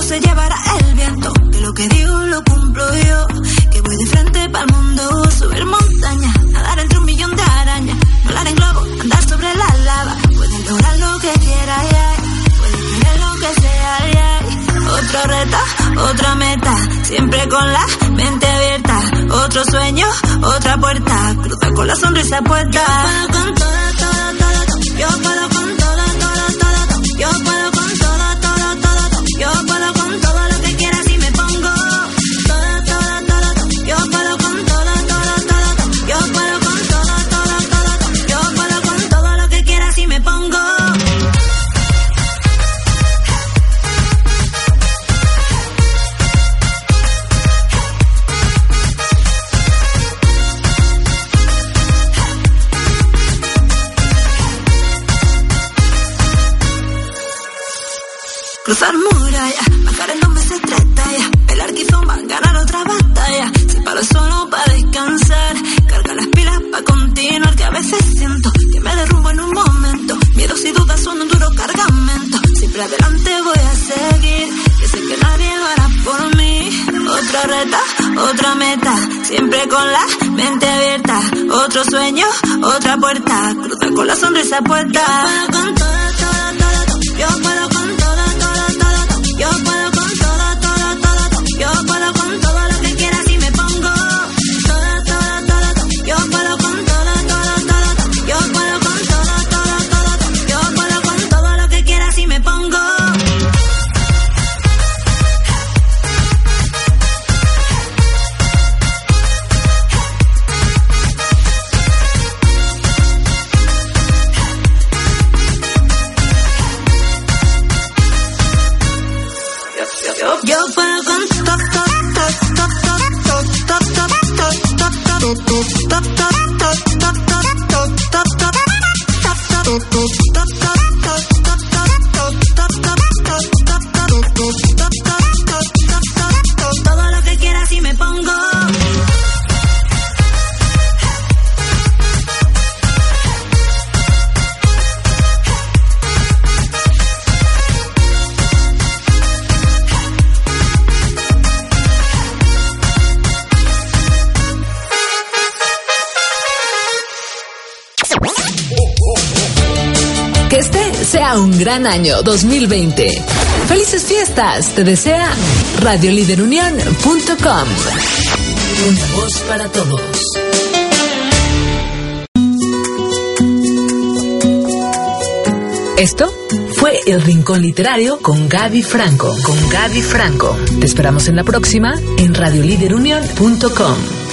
Se llevará el viento, que lo que digo lo cumplo yo irme pa'l mundo, subir montañas, nadar entre un millón de arañas, volar en globo, andar sobre la lava. Puedes lograr lo que quieras, yeah. tener lo que sea, yeah. Otro reto, otra meta, siempre con la mente abierta. Otro sueño, otra puerta, cruza con la sonrisa puesta. Puedo con todo, todo, todo. Yo puedo Cruzar muralla, bajar en dos meses tres tallas, pelar quizomba, ganar otra batalla. Si paro solo para descansar, carga las pilas para continuar. Que a veces siento que me derrumbo en un momento. Miedos y dudas son un duro cargamento. Siempre adelante voy a seguir, que sé que nadie hará por mí. Otra reta, otra meta, siempre con la mente abierta. Otro sueño, otra puerta, cruza con la sonrisa puesta. Yo puedo con todo, todo, todo. Yo puedo gran año 2020. Felices fiestas, te desea radioliderunión.com. Una voz para todos. Esto fue El Rincón Literario con Gaby Franco. Con Gaby Franco. Te esperamos en la próxima en radioliderunión.com.